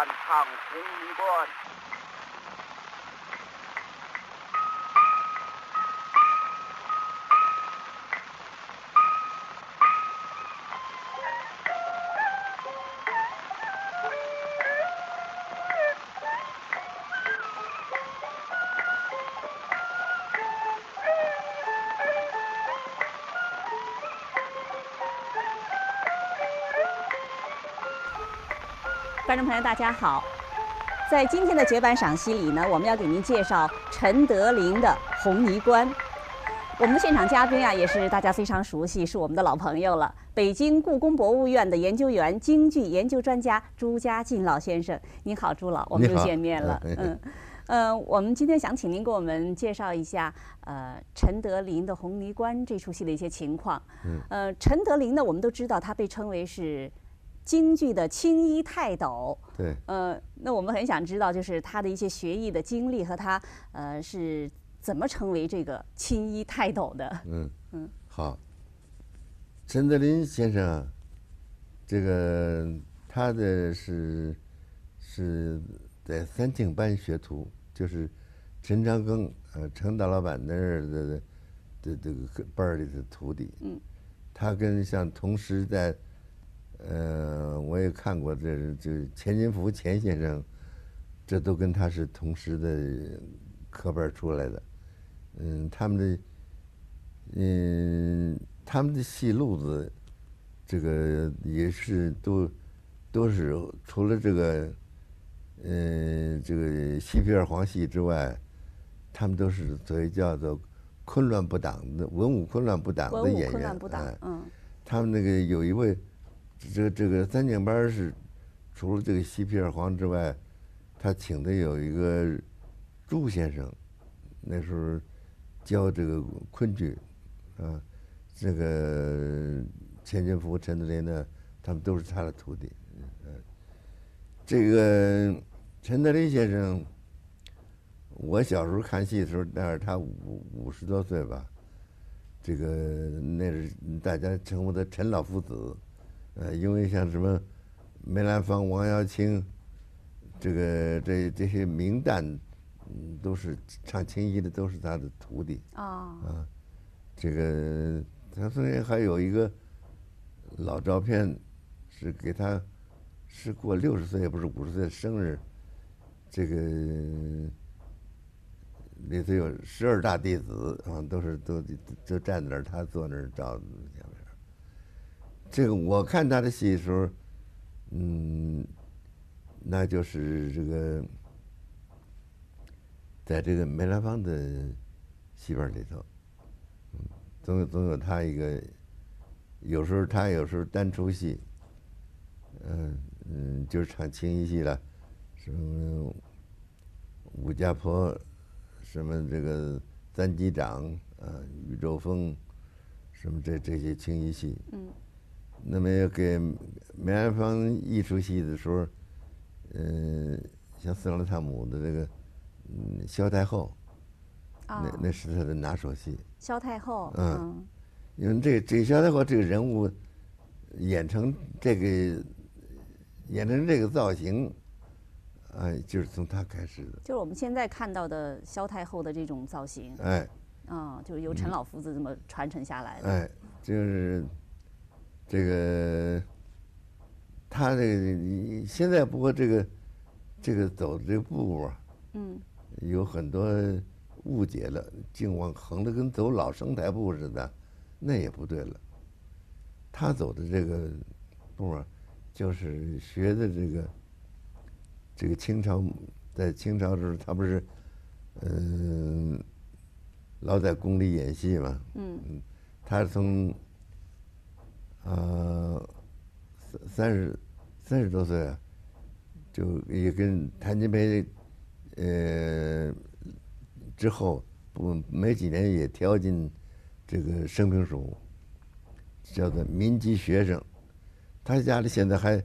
赶趟红泥关。观众朋友，大家好！在今天的绝版赏析里呢，我们要给您介绍陈德霖的《红泥关》。我们的现场嘉宾啊，也是大家非常熟悉，是我们的老朋友了。北京故宫博物院的研究员、京剧研究专家朱家进老先生，您好，朱老，我们又见面了。嗯，呃，我们今天想请您给我们介绍一下，呃，陈德霖的《红泥关》这出戏的一些情况。嗯，呃，陈德霖呢，我们都知道他被称为是。京剧的青衣泰斗，对，呃，那我们很想知道，就是他的一些学艺的经历和他，呃，是怎么成为这个青衣泰斗的？嗯嗯，好，陈德林先生，这个他的是是在三庆班学徒，就是陈长庚，呃，陈大老板那儿的的这个班里的徒弟。嗯，他跟像同时在。呃，我也看过，这这钱金福钱先生，这都跟他是同时的科班出来的。嗯，他们的，嗯，他们的戏路子，这个也是都都是除了这个，嗯，这个西皮二黄戏之外，他们都是所谓叫做昆乱不挡的文武昆乱不挡的演员。嗯，他们那个有一位。这这个三景班是除了这个西皮二黄之外，他请的有一个朱先生，那时候教这个昆剧，啊，这个钱金福、陈德霖呢，他们都是他的徒弟。嗯，这个陈德霖先生，我小时候看戏的时候，那是他五五十多岁吧，这个那是大家称呼他陈老夫子。呃，因为像什么梅兰芳、王耀卿，这个这这些名旦，嗯，都是唱青衣的，都是他的徒弟。啊。啊，这个他虽然还有一个老照片，是给他是过六十岁，也不是五十岁的生日，这个里头有十二大弟子啊，都是都都站在那儿，他坐那儿照。这个我看他的戏的时候，嗯，那就是这个，在这个梅兰芳的戏班里头，总有总有他一个，有时候他有时候单出戏，嗯嗯，就是唱青衣戏了，什么武家坡，什么这个三击掌啊，宇宙风，什么这这些青衣戏，嗯。那么要给梅兰芳一出戏的时候，嗯，像四郎探母的这个，嗯，萧太后，那那是他的拿手戏。萧太后，嗯，因为这这萧太后这个人物演成这个演成这个造型，哎，就是从他开始的。就是我们现在看到的萧太后的这种造型。哎。啊，就是由陈老夫子这么传承下来的。哎，就是。这个，他这个现在不过这个，这个走的这个步啊，嗯，有很多误解了，竟往横的跟走老生台步似的，那也不对了。他走的这个步啊，就是学的这个，这个清朝在清朝时候，他不是，嗯，老在宫里演戏嘛，嗯，他从。呃，三三十三十多岁啊，就也跟谭金培，呃，之后不没几年也调进这个生平署，叫做民籍学生。他家里现在还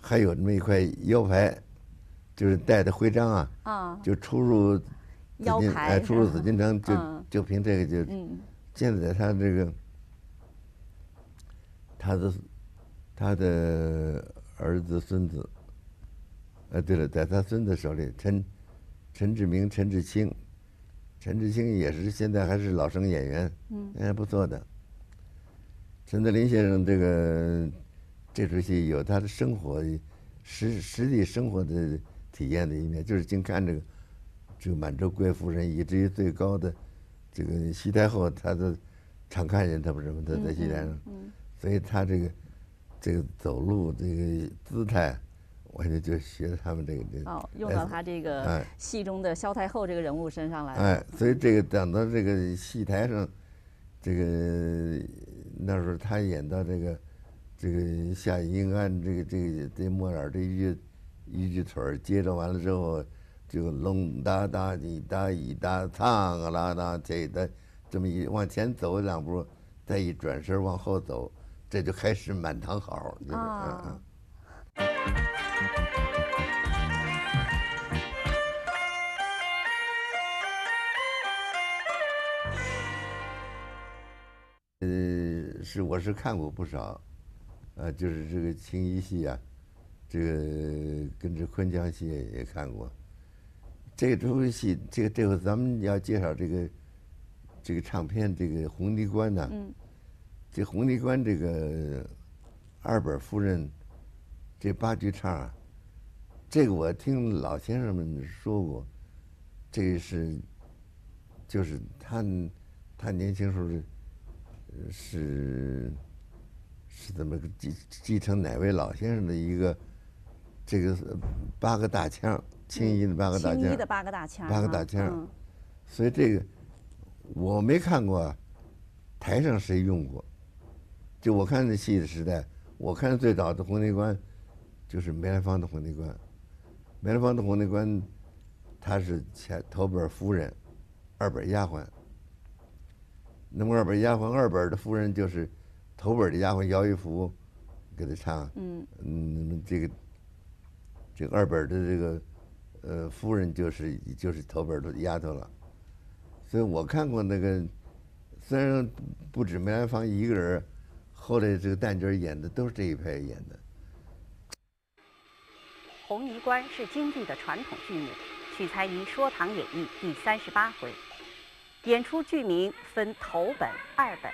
还有那么一块腰牌，就是带的徽章啊，就出入腰牌，出入紫禁城就就凭这个就，现在他这个。他的他的儿子孙子，呃，对了，在他孙子手里，陈陈志明、陈志清，陈志清也是现在还是老生演员，嗯，还不错的。陈德林先生这个这出戏有他的生活实实际生活的体验的一面，就是净看这个这个满洲贵夫人，以至于最高的这个西太后，他的常看见他不是吗？他在戏台上，所以他这个这个走路这个姿态，我就就学他们这个这个。哦，用到他这个戏中的萧太后这个人物身上来了。哎，所以这个等到这个戏台上，这个那时候他演到这个。这个夏英安，这个这个这莫尔这一句一句腿儿接着完了之后，就隆哒哒滴哒一哒唱啊啦哒这的，这么一往前走两步，再一转身往后走，这就开始满堂好，就是嗯嗯。呃，是我是看过不少。啊，就是这个青衣戏啊，这个跟这昆腔戏也看过。这出戏，这个这回咱们要介绍这个这个唱片，这个《红泥关》呢。嗯。这《红泥关》这个二本夫人这八句唱啊，这个我听老先生们说过，这个是就是他他年轻时候是。是怎么继继承哪位老先生的一个这个八个大腔，青衣的八个大腔，青衣的八个大腔，八个大腔，所以这个我没看过，台上谁用过？就我看那戏的时代，我看最早的红泥关就是梅兰芳的红泥关，梅兰芳的红泥关，他是前头本夫人，二本丫鬟，那么二本丫鬟，二本的夫人就是。头本的丫鬟姚玉福给他唱，嗯，嗯，这个这个二本的这个呃夫人就是就是头本的丫头了，所以我看过那个，虽然不止梅兰芳一个人，后来这个旦角演的都是这一派演的。《红泥关》是京剧的传统剧目，取材于《说唐演义》第三十八回，演出剧名分头本、二本。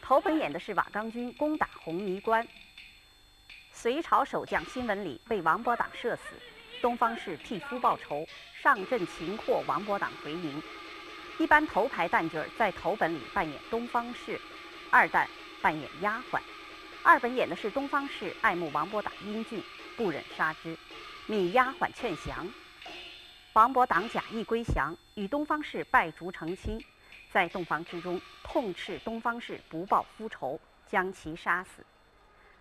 头本演的是瓦岗军攻打红泥关，隋朝守将辛文礼被王伯党射死，东方氏替夫报仇，上阵擒获王伯党回营。一般头牌旦角在头本里扮演东方氏，二旦扮演丫鬟。二本演的是东方氏爱慕王伯党英俊，不忍杀之，命丫鬟劝降。王伯党假意归降，与东方氏拜烛成亲。在洞房之中，痛斥东方氏不报夫仇，将其杀死。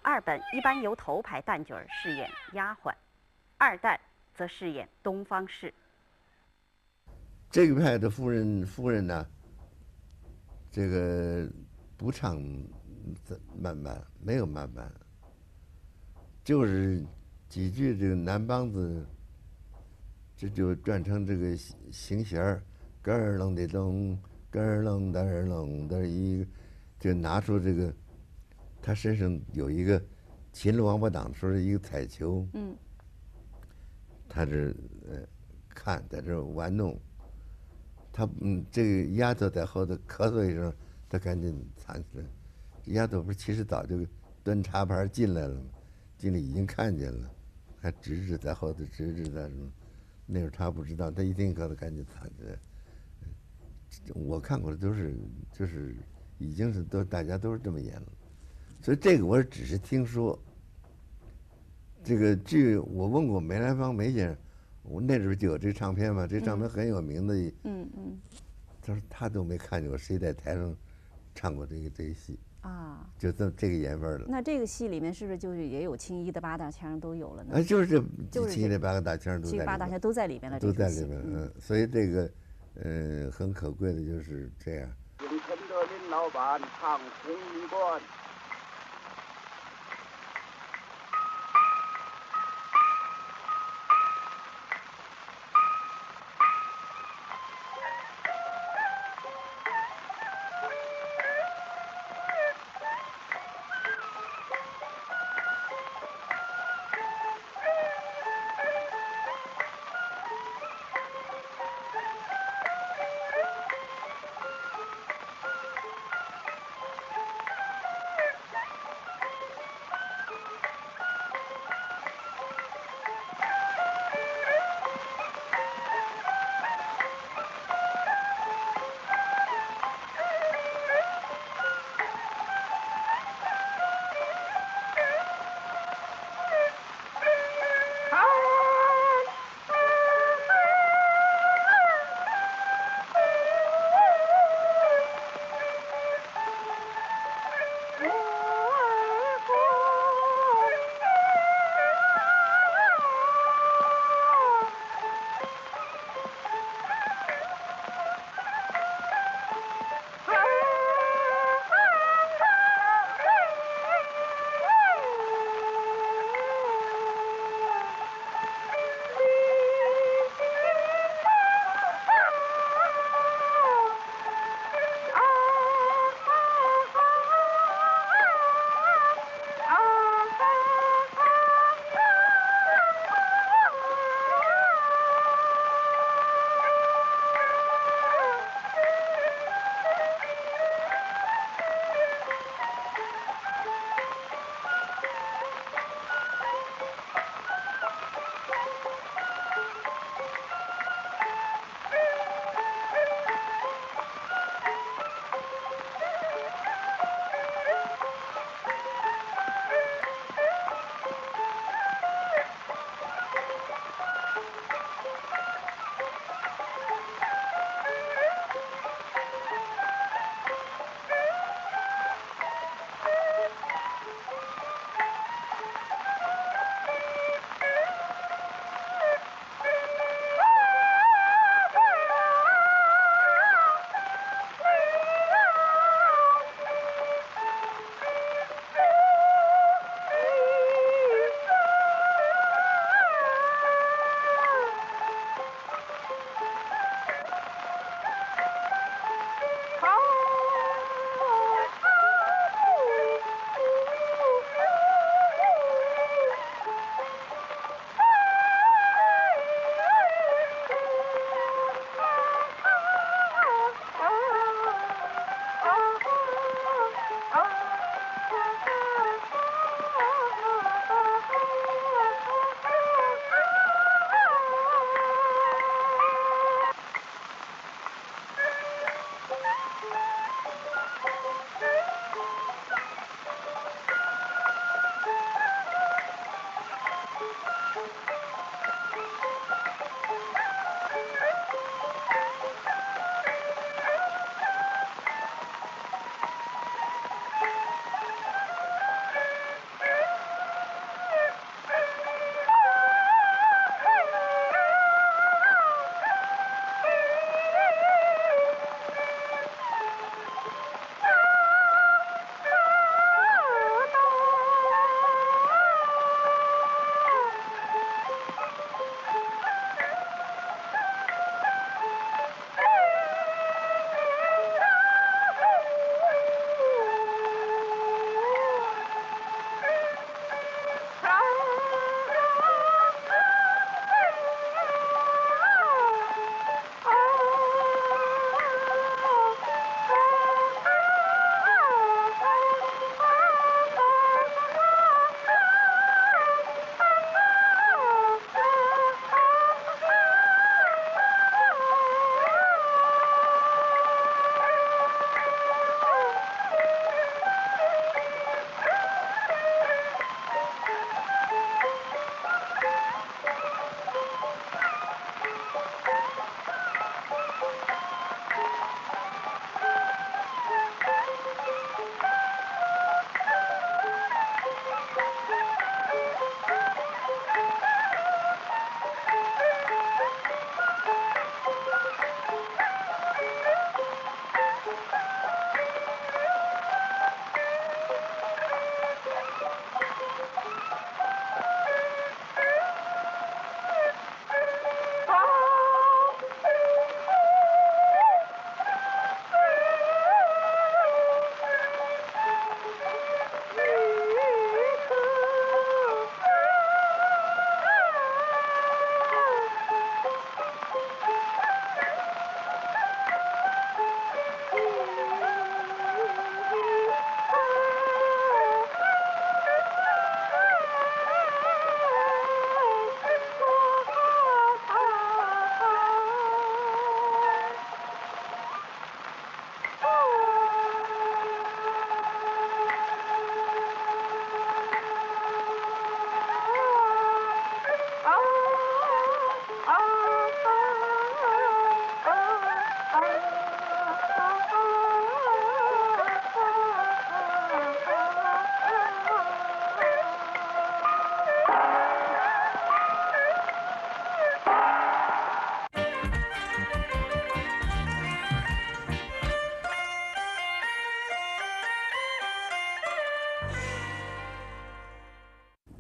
二本一般由头牌旦角儿饰演丫鬟，二旦则饰演东方氏。这个派的夫人，夫人呢，这个不唱慢慢，没有慢慢，就是几句这个南梆子，这就转成这个行弦儿，咯儿楞的咚。咯儿楞的儿楞的一，就拿出这个，他身上有一个秦了王八党时候的一个彩球，嗯，他这呃看在这玩弄，他嗯这个丫头在后头咳嗽一声，他赶紧藏起来。丫头不是其实早就端茶盘进来了吗？进来已经看见了，还指指在后头指指在什么？那会儿他不知道，他一听咳嗽赶紧藏起来。我看过的都是，就是已经是都大家都是这么演了，所以这个我只是听说。这个剧我问过梅兰芳梅先生，我那时候就有这唱片嘛，这唱片很有名的。嗯嗯。他说他都没看见过谁在台上唱过这个这个戏。啊。就这这个盐味儿了。那这个戏里面是不是就是也有青衣的八大腔都有了呢？啊，就是这青衣的八个大腔都在。八大腔都在里面了。都在里面，嗯，所以这个。呃，很可贵的就是这样。老板唱《红泥关》。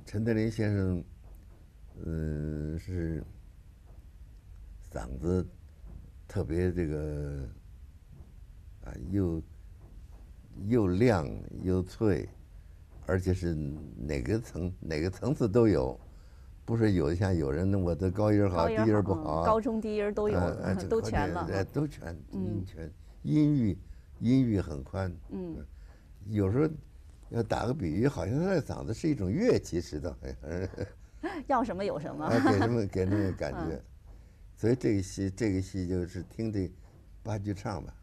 陈德林先生，嗯，是嗓子特别这个啊，又又亮又脆，而且是哪个层哪个层次都有，不是有像有人我的高音好，低音不好，高中低音都有，都全了，哎，都全，音全，音域音域很宽，嗯，有时候。要打个比喻，好像他的嗓子是一种乐器似的，要什么有什么，给什么给那个感觉。所以这个戏，这个戏就是听这八句唱吧，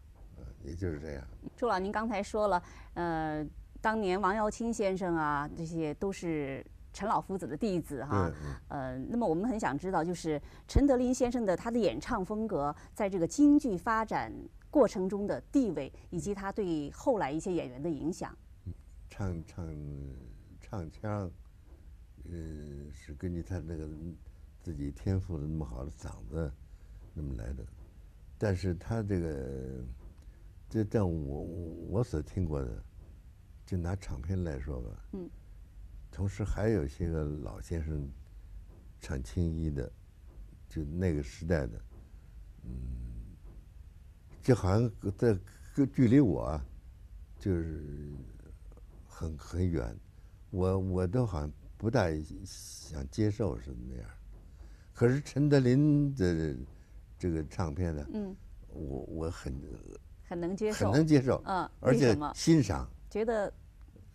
也就是这样。朱老，您刚才说了，呃，当年王耀卿先生啊，这些都是陈老夫子的弟子哈。呃，那么我们很想知道，就是陈德林先生的他的演唱风格，在这个京剧发展过程中的地位，以及他对后来一些演员的影响。唱唱唱腔，嗯，是根据他那个自己天赋的那么好的嗓子那么来的。但是他这个，这在我我所听过的，就拿唱片来说吧，嗯，同时还有些个老先生唱青衣的，就那个时代的，嗯，就好像在距离我就是。很很远，我我都好像不大想接受是那样，可是陈德林的这个唱片呢，嗯，我我很很能接受，很能接受，嗯，而且欣赏，觉得，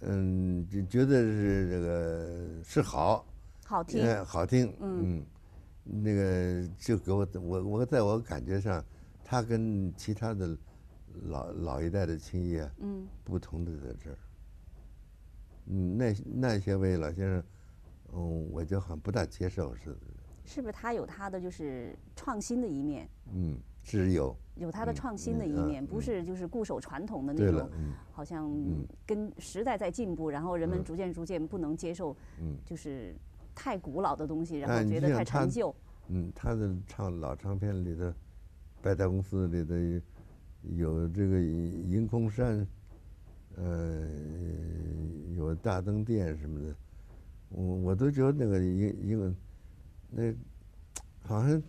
嗯，就觉得是这个是好，好听，好听，嗯，那个就给我我我在我感觉上，他跟其他的老老一代的青衣啊，嗯，不同的在这儿。嗯，那那些位老先生，嗯，我就很不大接受是的。是不是他有他的就是创新的一面？嗯，是有。有他的创新的一面，不是就是固守传统的那种，好像跟时代在进步，然后人们逐渐逐渐不能接受，就是太古老的东西，然后觉得太陈旧。嗯，他的唱老唱片里的，百代公司里的有这个银空山。呃，有大灯店什么的，我我都觉得那个一一个，那好像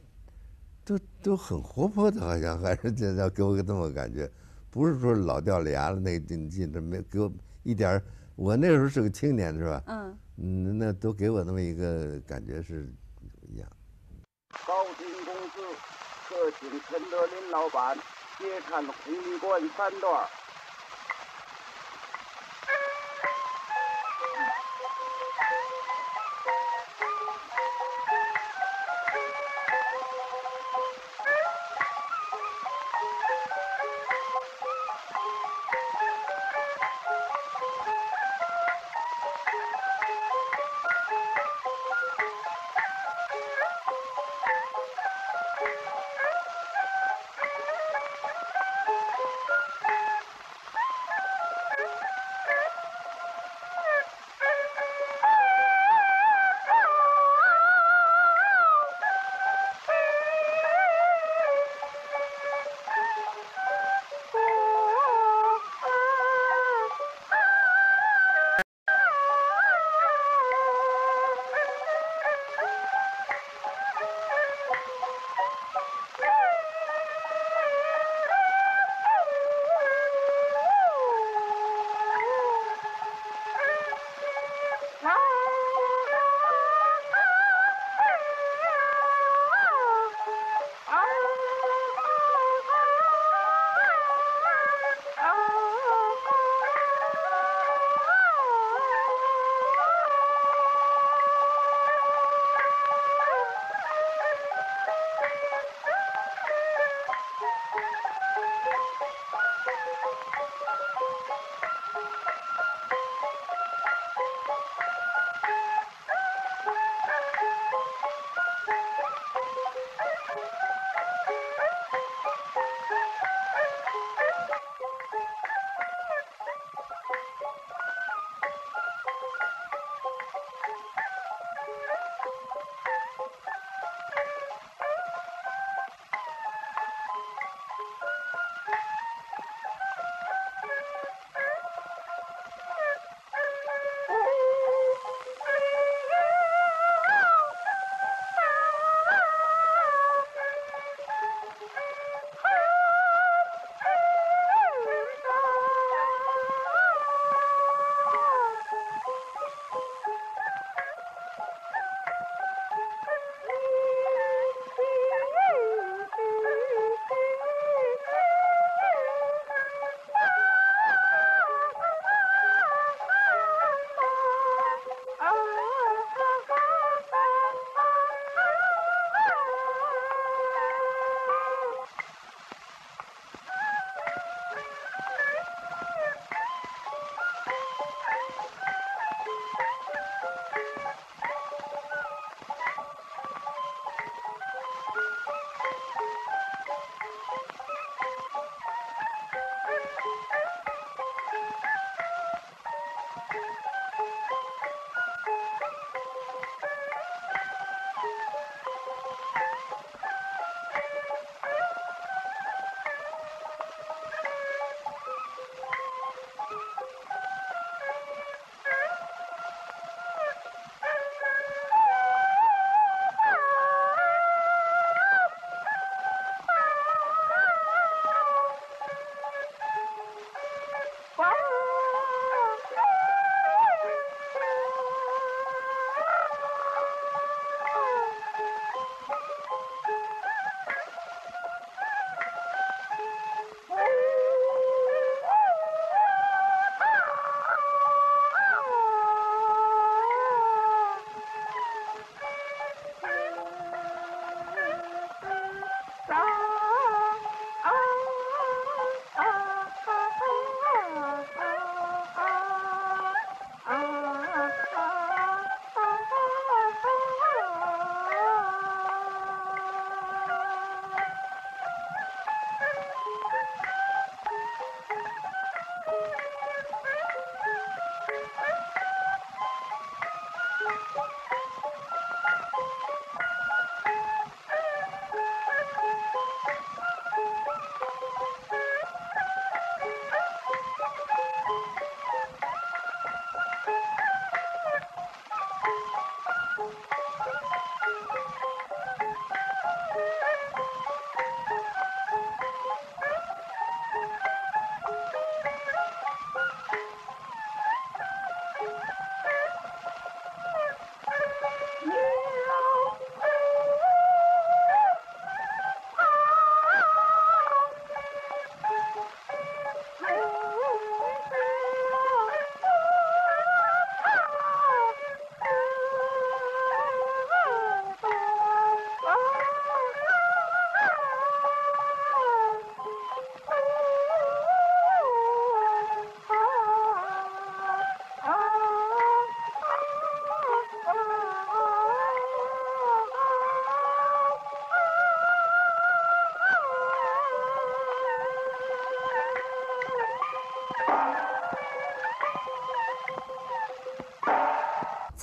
都都很活泼的，好像还是这样给我个这么感觉，不是说老掉了牙了那劲劲，这没给我一点儿。我那时候是个青年，是吧？嗯。嗯，那都给我那么一个感觉是一样。高新公司，特请陈德林老板接看红衣观三段。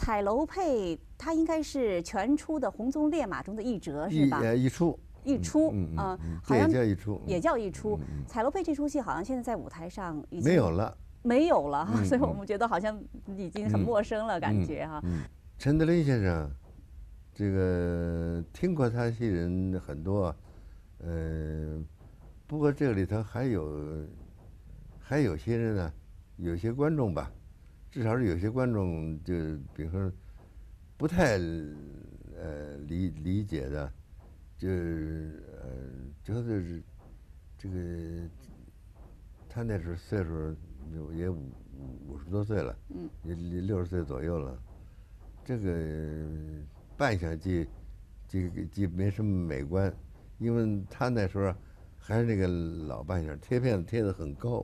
彩楼配它应该是全出的红鬃烈马中的一折是吧？呃一出，一出啊好像叫一出，也嗯叫一出。彩楼配这出戏好像现在在舞台上已经没有了。没有了哈，嗯 所以我嗯们觉得好像已经很嗯陌生了，感觉哈。嗯，陈德霖先生，这个听过他戏人很多，呃，不过这里头还有还有些人呢，有些观众吧，至少是有些观众就比如说不太呃理理解的，就是呃就是这个他那时候岁数也五五五十多岁了，嗯，也六十岁左右了。这个扮相既既既没什么美观，因为他那时候还是那个老扮相，贴片子贴的很高，